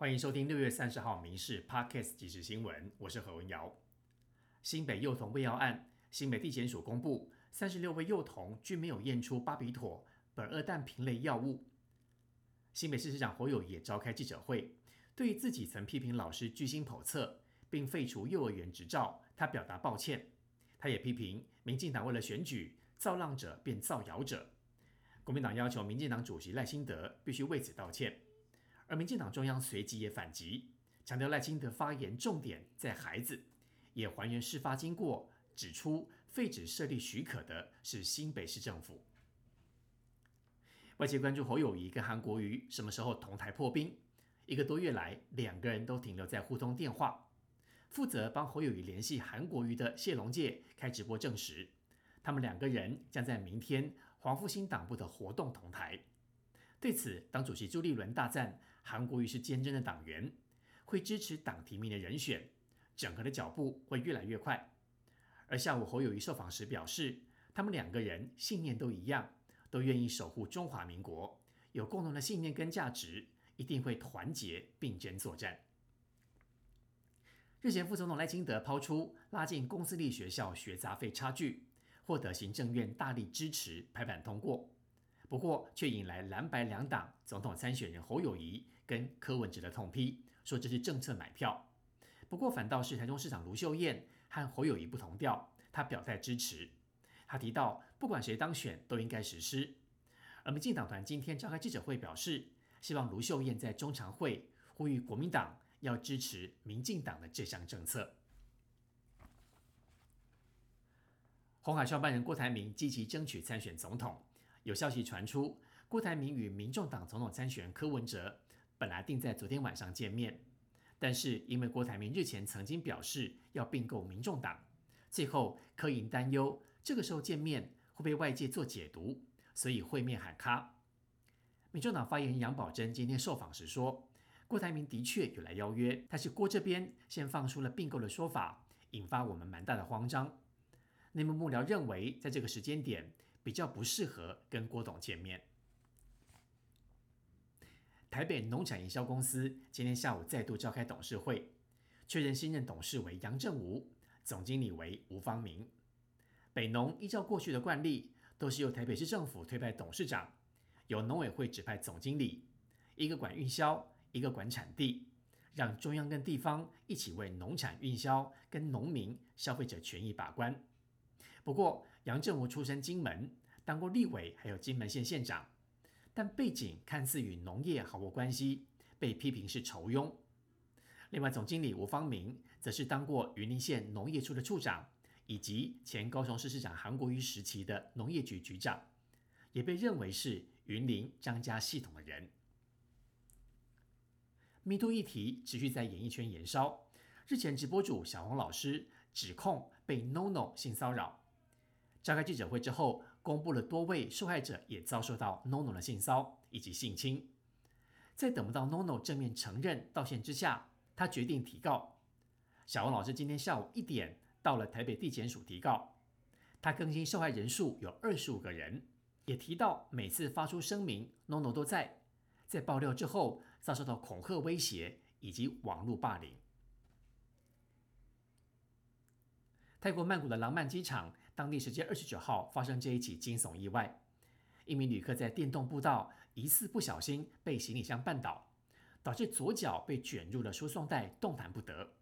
欢迎收听六月三十号《民事 Podcast 即时新闻》，我是何文瑶。新北幼童喂药案，新北地检署公布，三十六位幼童均没有验出巴比妥、苯二氮平类药物。新北市市长侯友也召开记者会，对于自己曾批评老师居心叵测，并废除幼儿园执照，他表达抱歉。他也批评民进党为了选举，造浪者变造谣者。国民党要求民进党主席赖清德必须为此道歉，而民进党中央随即也反击，强调赖清德发言重点在孩子，也还原事发经过，指出废止设立许可的是新北市政府。外界关注侯友谊跟韩国瑜什么时候同台破冰？一个多月来，两个人都停留在互通电话。负责帮侯友谊联系韩国瑜的谢龙介开直播证实，他们两个人将在明天黄复兴党部的活动同台。对此，党主席朱立伦大赞韩国瑜是坚贞的党员，会支持党提名的人选，整合的脚步会越来越快。而下午侯友谊受访时表示，他们两个人信念都一样，都愿意守护中华民国，有共同的信念跟价值，一定会团结并肩作战。日前，副总统赖清德抛出拉近公私立学校学杂费差距，获得行政院大力支持，拍板通过。不过，却引来蓝白两党总统参选人侯友谊跟柯文哲的痛批，说这是政策买票。不过，反倒是台中市长卢秀燕和侯友谊不同调，他表态支持。他提到，不管谁当选，都应该实施。而民进党团今天召开记者会，表示希望卢秀燕在中常会呼吁国民党。要支持民进党的这项政策。红海创办人郭台铭积极争取参选总统，有消息传出，郭台铭与民众党总统参选柯文哲本来定在昨天晚上见面，但是因为郭台铭日前曾经表示要并购民众党，最后柯银担忧这个时候见面会被外界做解读，所以会面喊卡。民众党发言人杨宝珍今天受访时说。郭台铭的确有来邀约，但是郭这边先放出了并购的说法，引发我们蛮大的慌张。内幕幕僚认为，在这个时间点比较不适合跟郭董见面。台北农产营销公司今天下午再度召开董事会，确认新任董事为杨正武，总经理为吴方明。北农依照过去的惯例，都是由台北市政府推派董事长，由农委会指派总经理，一个管运销。一个管产地，让中央跟地方一起为农产运销跟农民消费者权益把关。不过，杨正武出身金门，当过立委，还有金门县县长，但背景看似与农业毫无关系，被批评是仇庸。另外，总经理吴方明则是当过云林县农业处的处长，以及前高雄市市长韩国瑜时期的农业局局长，也被认为是云林张家系统的人。迷途议题持续在演艺圈延烧。日前，直播主小红老师指控被 NONO 性骚扰。召开记者会之后，公布了多位受害者也遭受到 NONO 的性骚以及性侵。在等不到 NONO 正面承认道歉之下，他决定提告。小王老师今天下午一点到了台北地检署提告。他更新受害人数有二十五个人，也提到每次发出声明，NONO 都在。在爆料之后，遭受到恐吓威胁以及网络霸凌。泰国曼谷的廊曼机场，当地时间二十九号发生这一起惊悚意外，一名旅客在电动步道疑似不小心被行李箱绊倒，导致左脚被卷入了输送带，动弹不得。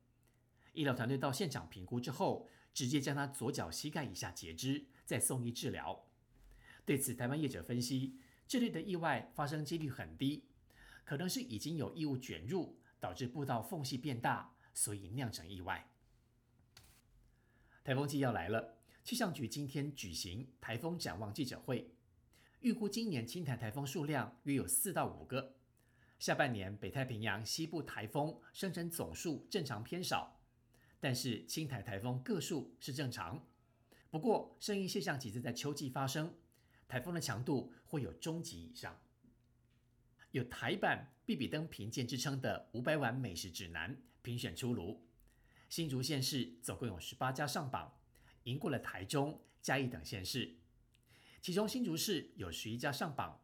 医疗团队到现场评估之后，直接将他左脚膝盖以下截肢，再送医治疗。对此，台湾业者分析。这类的意外发生几率很低，可能是已经有异物卷入，导致步道缝隙变大，所以酿成意外。台风季要来了，气象局今天举行台风展望记者会，预估今年青台台风数量约有四到五个。下半年北太平洋西部台风生成总数正常偏少，但是青台台风个数是正常。不过，声音现象几次在秋季发生。台风的强度会有中级以上。有台版必比登评鉴之称的五百碗美食指南评选出炉，新竹县市总共有十八家上榜，赢过了台中、嘉义等县市。其中新竹市有十一家上榜，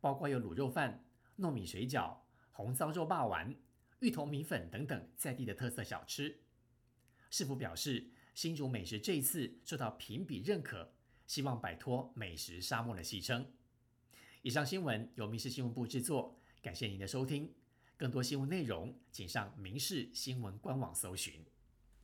包括有卤肉饭、糯米水饺、红糟肉霸丸、芋头米粉等等在地的特色小吃。市府表示，新竹美食这一次受到评比认可，希望摆脱美食沙漠的戏称。以上新闻由民事新闻部制作，感谢您的收听。更多新闻内容，请上民事新闻官网搜寻。